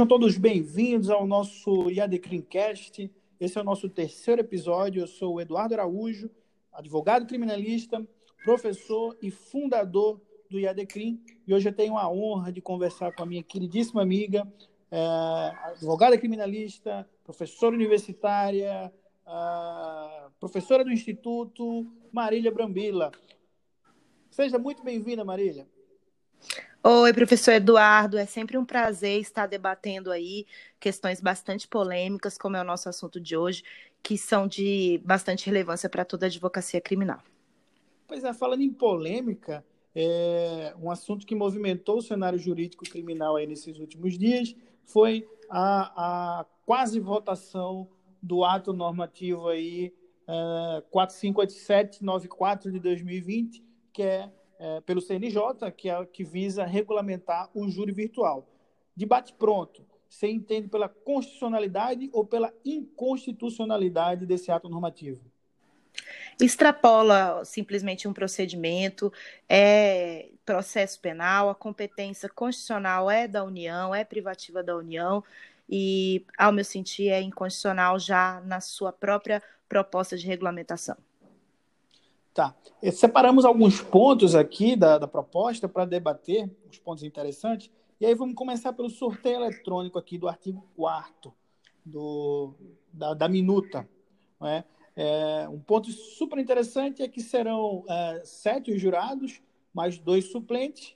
Sejam todos bem-vindos ao nosso IADCrimcast. Esse é o nosso terceiro episódio. Eu sou o Eduardo Araújo, advogado criminalista, professor e fundador do IADCrim. E hoje eu tenho a honra de conversar com a minha queridíssima amiga, é, advogada criminalista, professora universitária, professora do Instituto, Marília Brambila. Seja muito bem-vinda, Marília. Oi, professor Eduardo, é sempre um prazer estar debatendo aí questões bastante polêmicas, como é o nosso assunto de hoje, que são de bastante relevância para toda a advocacia criminal. Pois é, falando em polêmica, é, um assunto que movimentou o cenário jurídico criminal aí nesses últimos dias foi a, a quase votação do ato normativo aí é, 458794 de 2020, que é é, pelo CNJ, que é que visa regulamentar o júri virtual. Debate pronto. Você entende pela constitucionalidade ou pela inconstitucionalidade desse ato normativo? Extrapola simplesmente um procedimento, é processo penal, a competência constitucional é da União, é privativa da União, e, ao meu sentir, é inconstitucional já na sua própria proposta de regulamentação. Tá. Separamos alguns pontos aqui da, da proposta para debater, os pontos interessantes. E aí vamos começar pelo sorteio eletrônico aqui do artigo 4 do, da, da minuta. É? É, um ponto super interessante é que serão é, sete jurados, mais dois suplentes,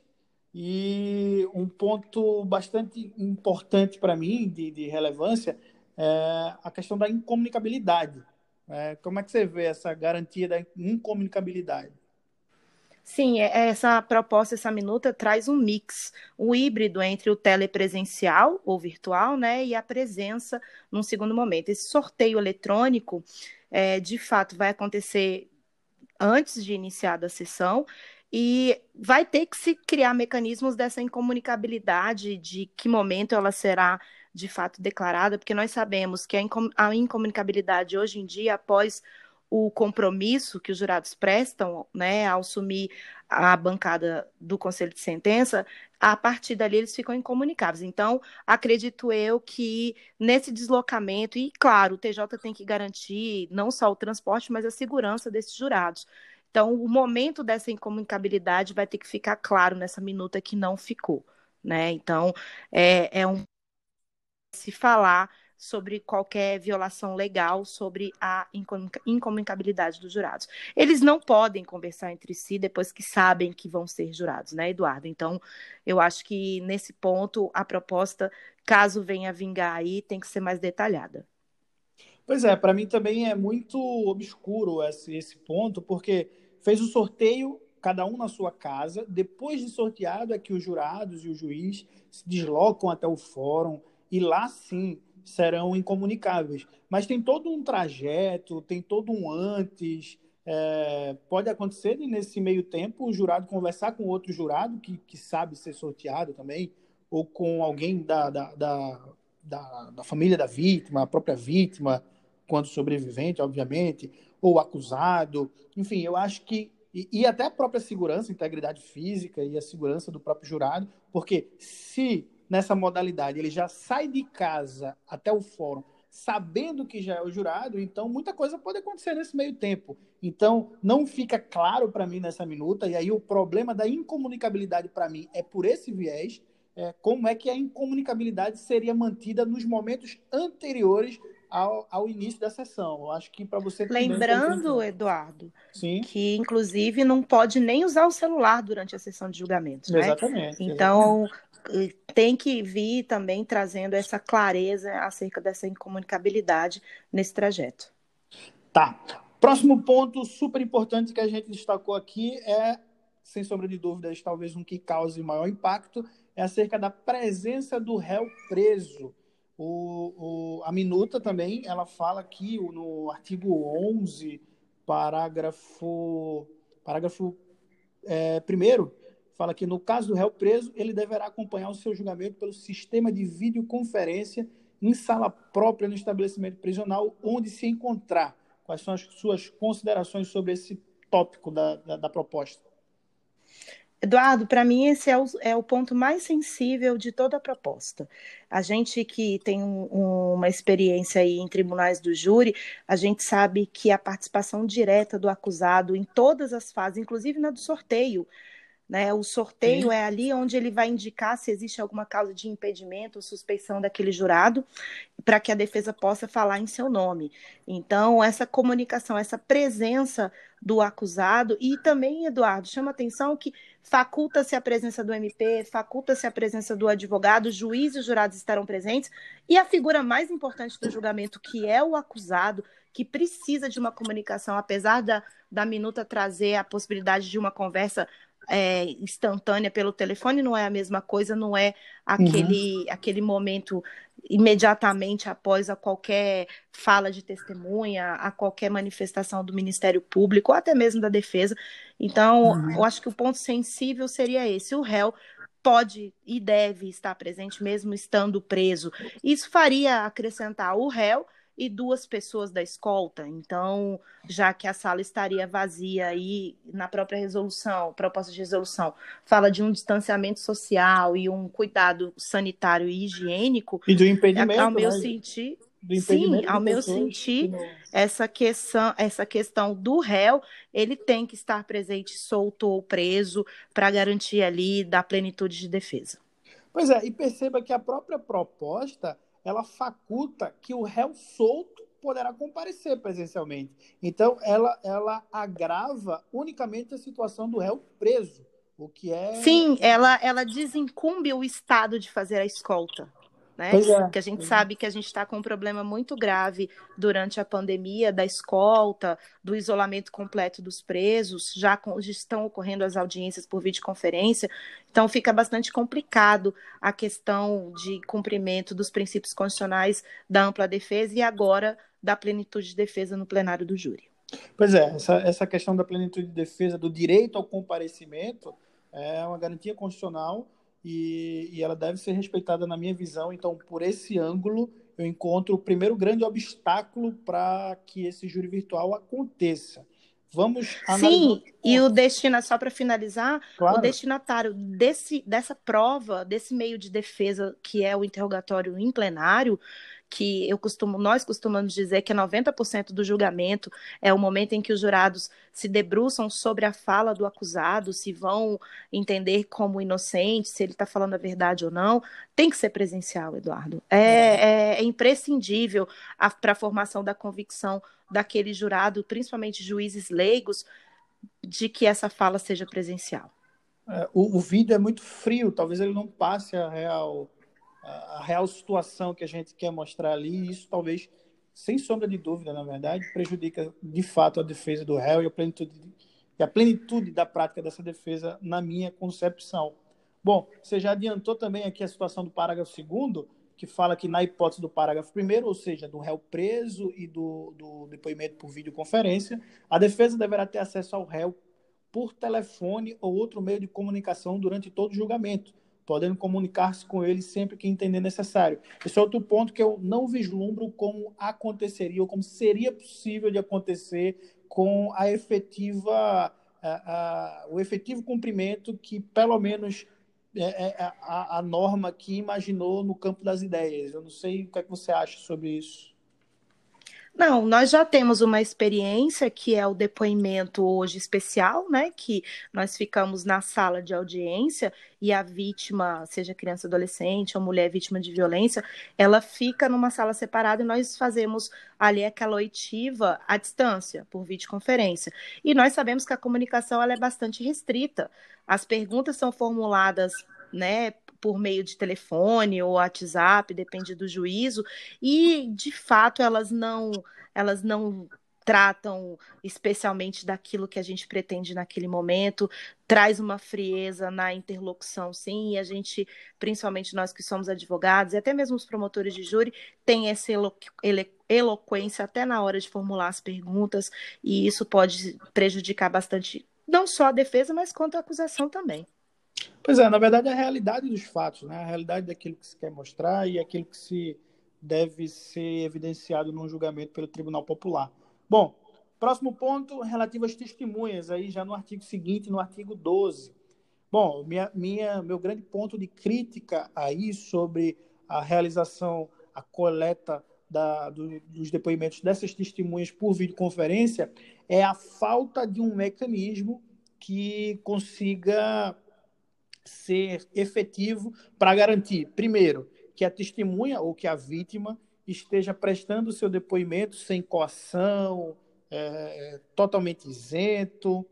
e um ponto bastante importante para mim, de, de relevância, é a questão da incomunicabilidade. É, como é que você vê essa garantia da incomunicabilidade? Sim, é, é, essa proposta, essa minuta traz um mix, um híbrido entre o telepresencial ou virtual, né, e a presença num segundo momento. Esse sorteio eletrônico, é, de fato, vai acontecer antes de iniciar a sessão e vai ter que se criar mecanismos dessa incomunicabilidade, de que momento ela será de fato declarada, porque nós sabemos que a incomunicabilidade hoje em dia, após o compromisso que os jurados prestam, né, ao assumir a bancada do Conselho de Sentença, a partir dali eles ficam incomunicáveis. Então, acredito eu que nesse deslocamento, e claro, o TJ tem que garantir não só o transporte, mas a segurança desses jurados. Então, o momento dessa incomunicabilidade vai ter que ficar claro nessa minuta que não ficou. Né? Então, é, é um se falar sobre qualquer violação legal sobre a incomunicabilidade dos jurados. Eles não podem conversar entre si depois que sabem que vão ser jurados, né, Eduardo? Então, eu acho que nesse ponto a proposta, caso venha vingar aí, tem que ser mais detalhada. Pois é, para mim também é muito obscuro esse, esse ponto, porque fez o sorteio cada um na sua casa. Depois de sorteado é que os jurados e o juiz se deslocam até o fórum e lá sim serão incomunicáveis. Mas tem todo um trajeto, tem todo um antes. É, pode acontecer nesse meio tempo o jurado conversar com outro jurado que, que sabe ser sorteado também, ou com alguém da, da, da, da, da família da vítima, a própria vítima, quando sobrevivente, obviamente, ou acusado. Enfim, eu acho que. E, e até a própria segurança, integridade física e a segurança do próprio jurado, porque se nessa modalidade, ele já sai de casa até o fórum sabendo que já é o jurado, então muita coisa pode acontecer nesse meio tempo. Então, não fica claro para mim nessa minuta, e aí o problema da incomunicabilidade para mim é por esse viés, é, como é que a incomunicabilidade seria mantida nos momentos anteriores ao, ao início da sessão. Eu acho que para você. Lembrando, Eduardo, Sim. que inclusive não pode nem usar o celular durante a sessão de julgamento. Né? Exatamente. Então, exatamente tem que vir também trazendo essa clareza acerca dessa incomunicabilidade nesse trajeto. Tá. Próximo ponto super importante que a gente destacou aqui é, sem sombra de dúvidas, talvez um que cause maior impacto, é acerca da presença do réu preso. O, o, a minuta também, ela fala aqui no artigo 11, parágrafo, parágrafo é, primeiro, fala que no caso do réu preso, ele deverá acompanhar o seu julgamento pelo sistema de videoconferência em sala própria no estabelecimento prisional onde se encontrar. Quais são as suas considerações sobre esse tópico da, da, da proposta? Eduardo, para mim esse é o, é o, ponto mais sensível de toda a proposta. A gente que tem um, um, uma experiência aí em tribunais do júri, a gente sabe que a participação direta do acusado em todas as fases, inclusive na do sorteio, né? O sorteio Sim. é ali onde ele vai indicar se existe alguma causa de impedimento ou suspeição daquele jurado, para que a defesa possa falar em seu nome. Então, essa comunicação, essa presença do acusado, e também, Eduardo, chama atenção que faculta-se a presença do MP, faculta-se a presença do advogado, juiz e jurados estarão presentes, e a figura mais importante do julgamento, que é o acusado, que precisa de uma comunicação, apesar da, da minuta trazer a possibilidade de uma conversa é, instantânea pelo telefone não é a mesma coisa, não é aquele, uhum. aquele momento imediatamente após a qualquer fala de testemunha, a qualquer manifestação do Ministério Público, ou até mesmo da defesa. Então, uhum. eu acho que o ponto sensível seria esse: o réu pode e deve estar presente mesmo estando preso. Isso faria acrescentar o réu e duas pessoas da escolta. Então, já que a sala estaria vazia e na própria resolução, proposta de resolução, fala de um distanciamento social e um cuidado sanitário e higiênico. E do impedimento. Ao meu né? sentir. Sim, ao meu sentir, essa questão, essa questão do réu, ele tem que estar presente, solto ou preso, para garantir ali da plenitude de defesa. Pois é, e perceba que a própria proposta ela faculta que o réu solto poderá comparecer presencialmente. Então, ela, ela agrava unicamente a situação do réu preso, o que é... Sim, ela, ela desincumbe o Estado de fazer a escolta né? É. Que a gente sabe que a gente está com um problema muito grave durante a pandemia da escolta, do isolamento completo dos presos, já, com, já estão ocorrendo as audiências por videoconferência, então fica bastante complicado a questão de cumprimento dos princípios constitucionais da ampla defesa e agora da plenitude de defesa no plenário do júri. Pois é, essa, essa questão da plenitude de defesa, do direito ao comparecimento, é uma garantia constitucional e, e ela deve ser respeitada na minha visão. Então, por esse ângulo, eu encontro o primeiro grande obstáculo para que esse júri virtual aconteça. Vamos Sim, e o destina só para finalizar, claro. o destinatário desse, dessa prova, desse meio de defesa que é o interrogatório em plenário, que eu costumo, nós costumamos dizer que 90% do julgamento é o momento em que os jurados se debruçam sobre a fala do acusado, se vão entender como inocente, se ele está falando a verdade ou não, tem que ser presencial, Eduardo. É, é, é imprescindível para a formação da convicção daquele jurado, principalmente juízes leigos, de que essa fala seja presencial. É, o, o vídeo é muito frio, talvez ele não passe a real a real situação que a gente quer mostrar ali, e isso talvez, sem sombra de dúvida, na verdade, prejudica de fato a defesa do réu e a plenitude, e a plenitude da prática dessa defesa, na minha concepção. Bom, você já adiantou também aqui a situação do parágrafo 2 que fala que na hipótese do parágrafo 1 ou seja, do réu preso e do, do depoimento por videoconferência, a defesa deverá ter acesso ao réu por telefone ou outro meio de comunicação durante todo o julgamento, podendo comunicar-se com ele sempre que entender necessário. Esse é outro ponto que eu não vislumbro como aconteceria ou como seria possível de acontecer com a efetiva, a, a, o efetivo cumprimento que, pelo menos, é, é a, a norma que imaginou no campo das ideias. Eu não sei o que, é que você acha sobre isso. Não, nós já temos uma experiência que é o depoimento hoje especial, né? Que nós ficamos na sala de audiência e a vítima, seja criança, adolescente ou mulher vítima de violência, ela fica numa sala separada e nós fazemos ali aquela oitiva à distância, por videoconferência. E nós sabemos que a comunicação ela é bastante restrita. As perguntas são formuladas né, por meio de telefone ou WhatsApp, depende do juízo, e de fato elas não elas não tratam especialmente daquilo que a gente pretende naquele momento, traz uma frieza na interlocução, sim, e a gente, principalmente nós que somos advogados, e até mesmo os promotores de júri, tem essa elo eloquência até na hora de formular as perguntas, e isso pode prejudicar bastante, não só a defesa, mas quanto a acusação também. Pois é, na verdade é a realidade dos fatos, né? a realidade daquilo que se quer mostrar e aquilo que se deve ser evidenciado num julgamento pelo Tribunal Popular. Bom, próximo ponto relativo às testemunhas, aí já no artigo seguinte, no artigo 12. Bom, minha, minha, meu grande ponto de crítica aí sobre a realização, a coleta da, do, dos depoimentos dessas testemunhas por videoconferência é a falta de um mecanismo que consiga ser efetivo para garantir, primeiro, que a testemunha ou que a vítima esteja prestando o seu depoimento sem coação, é, totalmente isento,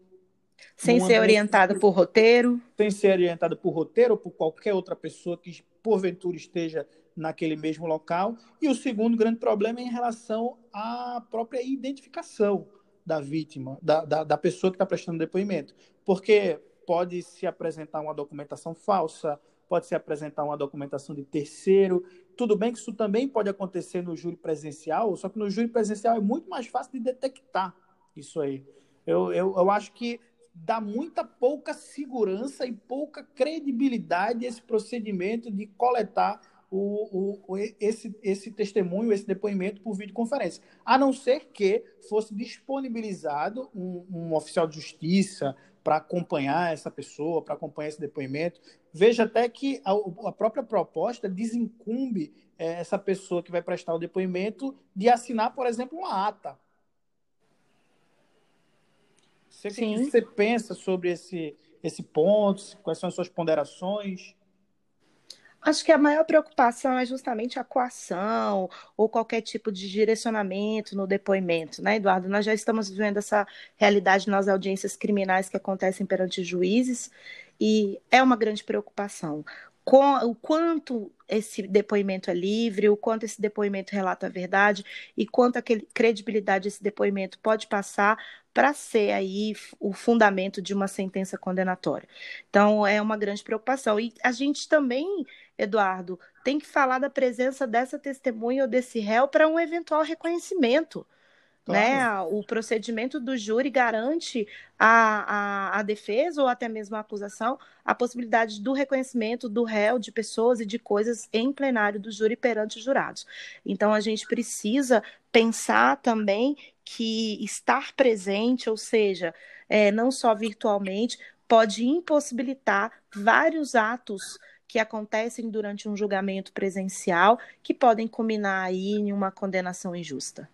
sem ser orientado por roteiro. Sem ser orientado por roteiro ou por qualquer outra pessoa que, porventura, esteja naquele mesmo local. E o segundo grande problema é em relação à própria identificação da vítima, da, da, da pessoa que está prestando depoimento. Porque pode se apresentar uma documentação falsa, pode se apresentar uma documentação de terceiro. Tudo bem que isso também pode acontecer no júri presencial, só que no júri presencial é muito mais fácil de detectar isso aí. Eu, eu, eu acho que dá muita pouca segurança e pouca credibilidade esse procedimento de coletar o, o, esse, esse testemunho, esse depoimento por videoconferência. A não ser que fosse disponibilizado um, um oficial de justiça para acompanhar essa pessoa, para acompanhar esse depoimento. Veja até que a, a própria proposta desincumbe é, essa pessoa que vai prestar o depoimento de assinar, por exemplo, uma ata você, o que você pensa sobre esse, esse ponto? Quais são as suas ponderações? Acho que a maior preocupação é justamente a coação ou qualquer tipo de direcionamento no depoimento, né, Eduardo? Nós já estamos vivendo essa realidade nas audiências criminais que acontecem perante juízes e é uma grande preocupação com, o quanto esse depoimento é livre, o quanto esse depoimento relata a verdade e quanto a credibilidade esse depoimento pode passar para ser aí o fundamento de uma sentença condenatória. Então, é uma grande preocupação. E a gente também, Eduardo, tem que falar da presença dessa testemunha ou desse réu para um eventual reconhecimento. Né? Claro. Né? O procedimento do júri garante a, defesa ou até mesmo a acusação a possibilidade do reconhecimento do réu de pessoas e de coisas em plenário do júri perante os jurados. Então, a gente precisa pensar também que estar presente, ou seja, é, não só virtualmente, pode impossibilitar vários atos que acontecem durante um julgamento presencial que podem culminar aí em uma condenação injusta.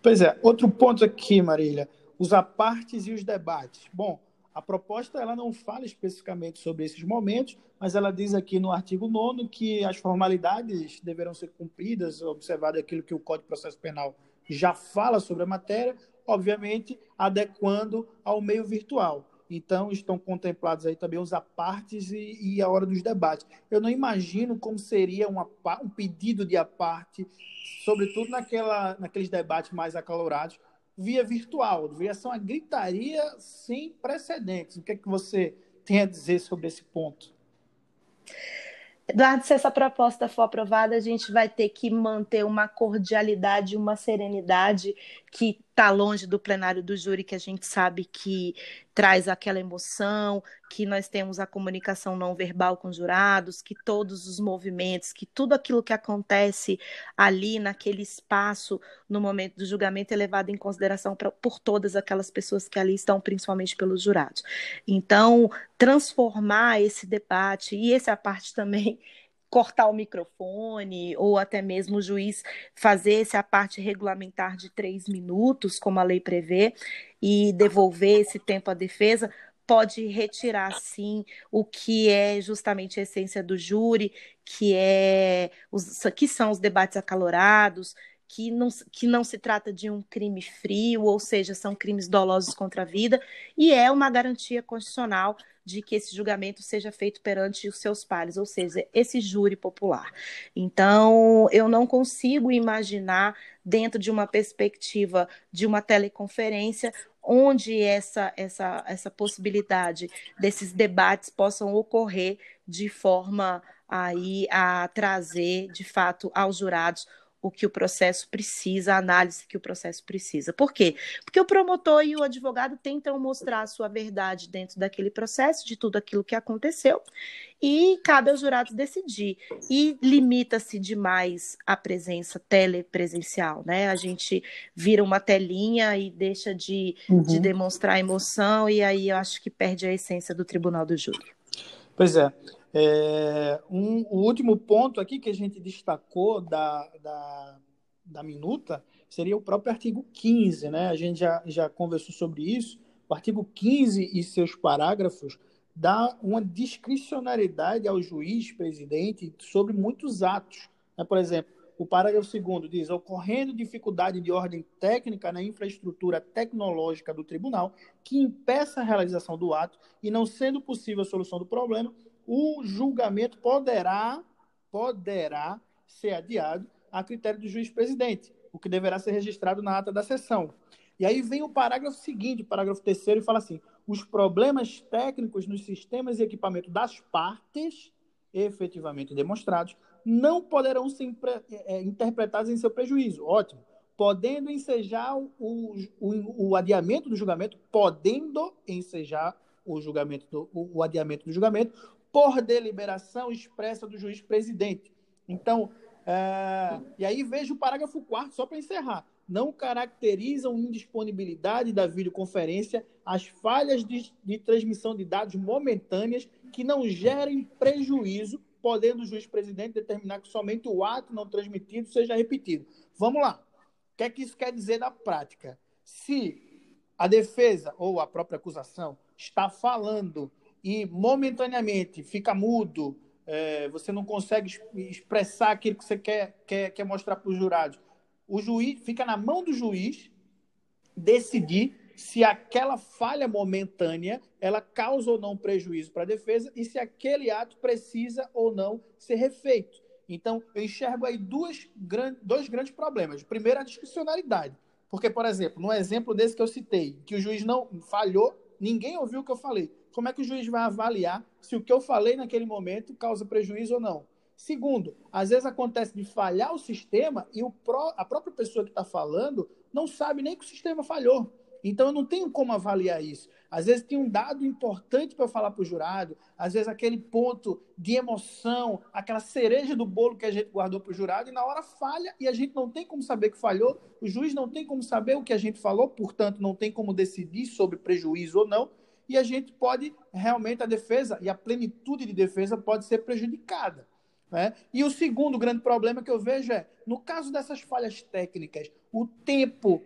Pois é, outro ponto aqui, Marília, os apartes e os debates. Bom, a proposta ela não fala especificamente sobre esses momentos, mas ela diz aqui no artigo 9 que as formalidades deverão ser cumpridas, observado aquilo que o Código de Processo Penal já fala sobre a matéria, obviamente adequando ao meio virtual. Então, estão contemplados aí também os apartes e, e a hora dos debates. Eu não imagino como seria uma, um pedido de aparte sobretudo naquela, naqueles debates mais acalorados, via virtual. Devia ser uma gritaria sem precedentes. O que é que você tem a dizer sobre esse ponto? Eduardo, se essa proposta for aprovada, a gente vai ter que manter uma cordialidade, uma serenidade que está longe do plenário do júri, que a gente sabe que traz aquela emoção, que nós temos a comunicação não verbal com os jurados, que todos os movimentos, que tudo aquilo que acontece ali naquele espaço no momento do julgamento é levado em consideração pra, por todas aquelas pessoas que ali estão, principalmente pelos jurados. Então, transformar esse debate, e essa parte também cortar o microfone, ou até mesmo o juiz fazer essa parte regulamentar de três minutos, como a lei prevê, e devolver esse tempo à defesa, pode retirar, sim, o que é justamente a essência do júri, que, é os, que são os debates acalorados, que não, que não se trata de um crime frio, ou seja, são crimes dolosos contra a vida, e é uma garantia constitucional de que esse julgamento seja feito perante os seus pares, ou seja, esse júri popular. Então, eu não consigo imaginar, dentro de uma perspectiva de uma teleconferência, onde essa, essa, essa possibilidade desses debates possam ocorrer de forma aí a trazer, de fato, aos jurados o que o processo precisa, a análise que o processo precisa. Por quê? Porque o promotor e o advogado tentam mostrar a sua verdade dentro daquele processo, de tudo aquilo que aconteceu, e cabe aos jurados decidir. E limita-se demais a presença telepresencial, né? A gente vira uma telinha e deixa de, uhum. de demonstrar emoção, e aí eu acho que perde a essência do tribunal do júri. Pois é. É um, o último ponto aqui que a gente destacou da, da, da minuta seria o próprio artigo 15, né? A gente já, já conversou sobre isso. O artigo 15 e seus parágrafos dá uma discricionariedade ao juiz presidente sobre muitos atos. Né? Por exemplo, o parágrafo 2 diz: ocorrendo dificuldade de ordem técnica na infraestrutura tecnológica do tribunal que impeça a realização do ato e não sendo possível a solução do problema, o julgamento poderá, poderá ser adiado a critério do juiz presidente, o que deverá ser registrado na ata da sessão. E aí vem o parágrafo seguinte, o parágrafo terceiro, e fala assim: os problemas técnicos nos sistemas e equipamentos das partes efetivamente demonstrados não poderão ser é, interpretados em seu prejuízo. Ótimo. Podendo ensejar o, o, o adiamento do julgamento, podendo ensejar o julgamento do, o adiamento do julgamento por deliberação expressa do juiz presidente. Então, é, e aí veja o parágrafo 4 só para encerrar. Não caracterizam indisponibilidade da videoconferência as falhas de, de transmissão de dados momentâneas que não gerem prejuízo podendo o juiz presidente determinar que somente o ato não transmitido seja repetido. Vamos lá. O que é que isso quer dizer na prática? Se a defesa ou a própria acusação está falando e momentaneamente fica mudo, é, você não consegue expressar aquilo que você quer, quer, quer mostrar para os jurados, o juiz fica na mão do juiz decidir se aquela falha momentânea ela causa ou não prejuízo para a defesa e se aquele ato precisa ou não ser refeito. Então, eu enxergo aí duas, dois grandes problemas. Primeiro a discricionalidade. Porque, por exemplo, no exemplo desse que eu citei, que o juiz não falhou, ninguém ouviu o que eu falei. Como é que o juiz vai avaliar se o que eu falei naquele momento causa prejuízo ou não? Segundo, às vezes acontece de falhar o sistema e o pró a própria pessoa que está falando não sabe nem que o sistema falhou. Então eu não tenho como avaliar isso. Às vezes tem um dado importante para falar para o jurado, às vezes aquele ponto de emoção, aquela cereja do bolo que a gente guardou para o jurado, e na hora falha e a gente não tem como saber que falhou, o juiz não tem como saber o que a gente falou, portanto, não tem como decidir sobre prejuízo ou não, e a gente pode realmente a defesa e a plenitude de defesa pode ser prejudicada. Né? E o segundo grande problema que eu vejo é, no caso dessas falhas técnicas, o tempo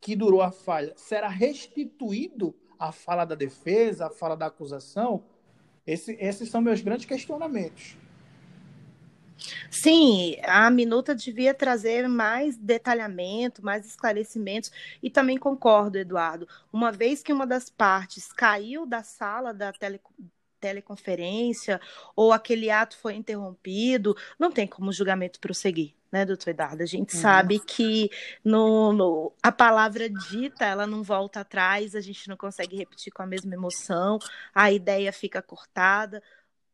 que durou a falha será restituído à fala da defesa, à fala da acusação? Esse, esses são meus grandes questionamentos. Sim, a minuta devia trazer mais detalhamento, mais esclarecimentos, e também concordo, Eduardo. Uma vez que uma das partes caiu da sala da tele, teleconferência ou aquele ato foi interrompido, não tem como o julgamento prosseguir né, doutor Eduardo? A gente uhum. sabe que no, no, a palavra dita, ela não volta atrás, a gente não consegue repetir com a mesma emoção, a ideia fica cortada.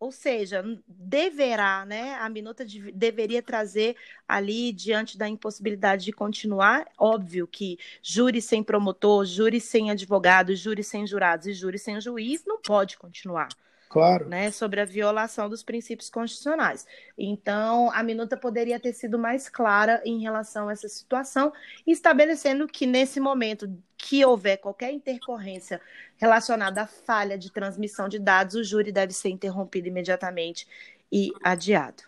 Ou seja, deverá, né? A minuta de, deveria trazer ali, diante da impossibilidade de continuar, óbvio que júri sem promotor, júri sem advogado, júri sem jurados e júri sem juiz não pode continuar. Claro. Né, sobre a violação dos princípios constitucionais. Então, a minuta poderia ter sido mais clara em relação a essa situação, estabelecendo que nesse momento que houver qualquer intercorrência relacionada à falha de transmissão de dados, o júri deve ser interrompido imediatamente e adiado.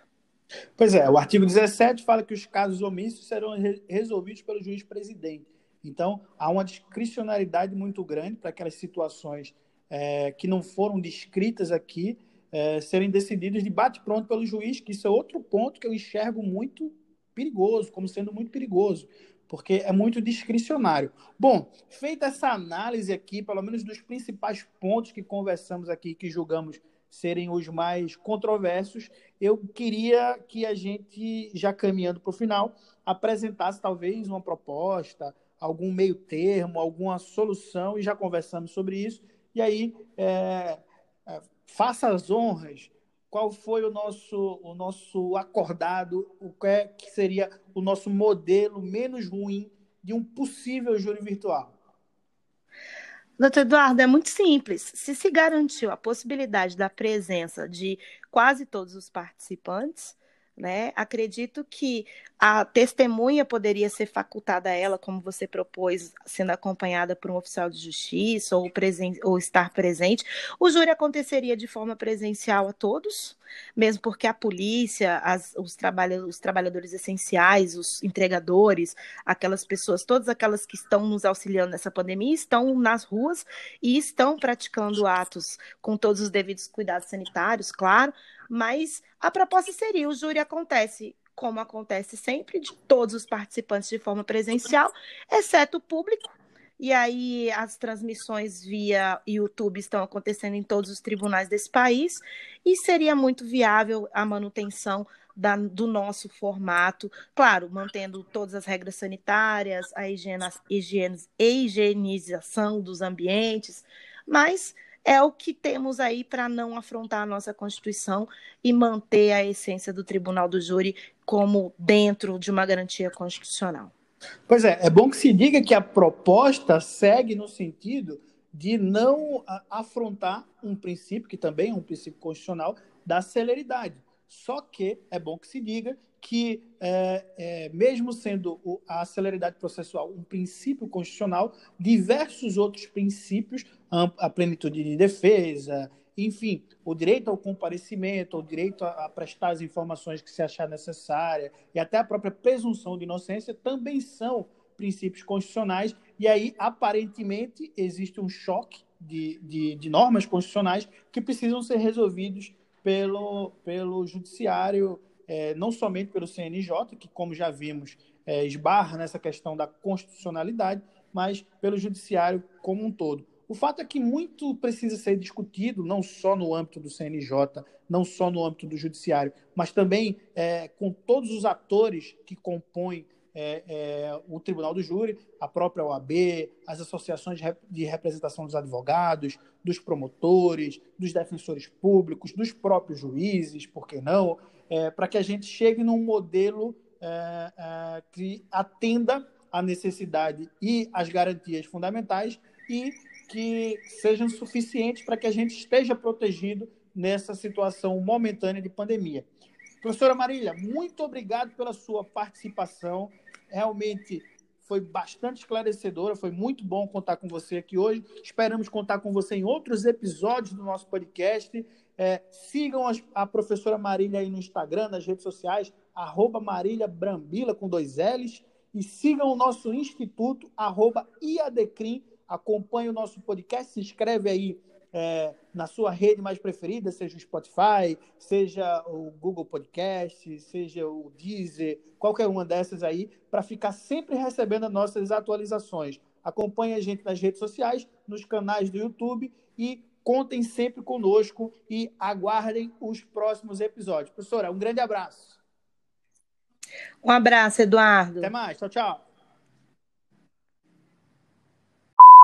Pois é, o artigo 17 fala que os casos omissos serão resolvidos pelo juiz presidente. Então, há uma discricionalidade muito grande para aquelas situações é, que não foram descritas aqui é, serem decididas de bate-pronto pelo juiz, que isso é outro ponto que eu enxergo muito perigoso, como sendo muito perigoso, porque é muito discricionário. Bom, feita essa análise aqui, pelo menos dos principais pontos que conversamos aqui, que julgamos serem os mais controversos, eu queria que a gente, já caminhando para o final, apresentasse talvez uma proposta, algum meio termo, alguma solução, e já conversamos sobre isso, e aí, é, é, faça as honras. Qual foi o nosso, o nosso acordado? O que, é, que seria o nosso modelo menos ruim de um possível júri virtual? Doutor Eduardo, é muito simples. Se se garantiu a possibilidade da presença de quase todos os participantes, Né? Acredito que a testemunha poderia ser facultada a ela, como você propôs, sendo acompanhada por um oficial de justiça ou, presen ou estar presente. O júri aconteceria de forma presencial a todos, mesmo porque a polícia, as, os, trabalha os trabalhadores essenciais, os entregadores, aquelas pessoas, todas aquelas que estão nos auxiliando nessa pandemia, estão nas ruas e estão praticando atos com todos os devidos cuidados sanitários, claro, mas a proposta seria: o júri acontece como acontece sempre, de todos os participantes de forma presencial, exceto o público. E aí as transmissões via YouTube estão acontecendo em todos os tribunais desse país e seria muito viável a manutenção da, do nosso formato, claro, mantendo todas as regras sanitárias, a higiene, higienização dos ambientes, mas é o que temos aí para não afrontar a nossa Constituição e manter a essência do Tribunal do Júri como dentro de uma garantia constitucional. Pois é, é bom que se diga que a proposta segue no sentido de não afrontar um princípio, que também é um princípio constitucional, da celeridade. Só que é bom que se diga que, é, é, mesmo sendo a celeridade processual um princípio constitucional, diversos outros princípios, a plenitude de defesa, enfim, o direito ao comparecimento, o direito a, prestar as informações que se achar necessária e até a própria presunção de inocência também são princípios constitucionais. E aí, aparentemente, existe um choque de, de, de normas constitucionais que precisam ser resolvidos pelo, pelo judiciário é, não somente pelo CNJ, que, como já vimos, é, esbarra nessa questão da constitucionalidade, mas pelo judiciário como um todo. O fato é que muito precisa ser discutido, não só no âmbito do CNJ, não só no âmbito do judiciário, mas também é, com todos os atores que compõem é, é, o Tribunal do Júri, a própria OAB, as associações de, representação dos advogados, dos promotores, dos defensores públicos, dos próprios juízes, por que não? é, para que a gente chegue num modelo é, é, que atenda à necessidade e às garantias fundamentais e que sejam suficientes para que a gente esteja protegido nessa situação momentânea de pandemia. Professora Marília, muito obrigado pela sua participação. Realmente foi bastante esclarecedora, foi muito bom contar com você aqui hoje. Esperamos contar com você em outros episódios do nosso podcast. É, sigam a, a, professora Marília aí no Instagram, nas redes sociais, arroba Marília Brambila com dois L's. E sigam o nosso instituto, arroba IADCRIM. Acompanhe o nosso podcast, se inscreve aí é, na sua rede mais preferida, seja o Spotify, seja o Google Podcast, seja o Deezer, qualquer uma dessas aí, para ficar sempre recebendo as nossas atualizações. Acompanhe a gente nas redes sociais, nos canais do YouTube e Contem sempre conosco e aguardem os próximos episódios. Professora, um grande abraço. Um abraço, Eduardo. Até mais. Tchau, tchau.